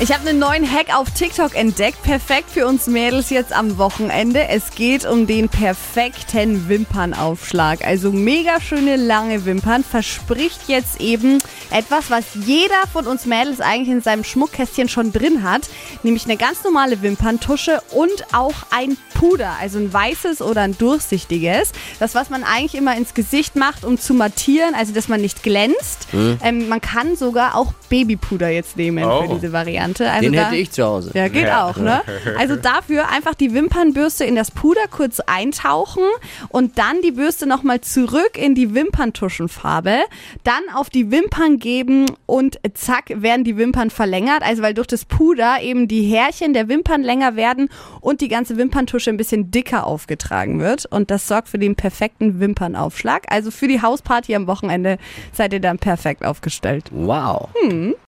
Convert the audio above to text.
Ich habe einen neuen Hack auf TikTok entdeckt. Perfekt für uns Mädels jetzt am Wochenende. Es geht um den perfekten Wimpernaufschlag. Also mega schöne lange Wimpern. Verspricht jetzt eben etwas, was jeder von uns Mädels eigentlich in seinem Schmuckkästchen schon drin hat. Nämlich eine ganz normale Wimperntusche und auch ein Puder. Also ein weißes oder ein durchsichtiges. Das, was man eigentlich immer ins Gesicht macht, um zu mattieren. Also, dass man nicht glänzt. Ähm, man kann sogar auch Babypuder jetzt nehmen Oh. für diese Variante. Also Den da- hätte ich zu Hause. ja, geht Ja. auch, ne? Also dafür einfach die Wimpernbürste in das Puder kurz eintauchen und dann die Bürste nochmal zurück in die Wimperntuschenfarbe, dann auf die Wimpern geben und zack werden die Wimpern verlängert. Also weil durch das Puder eben die Härchen der Wimpern länger werden und die ganze Wimperntusche ein bisschen dicker aufgetragen wird. Und das sorgt für den perfekten Wimpernaufschlag. Also für die Hausparty am Wochenende seid ihr dann perfekt aufgestellt. Wow.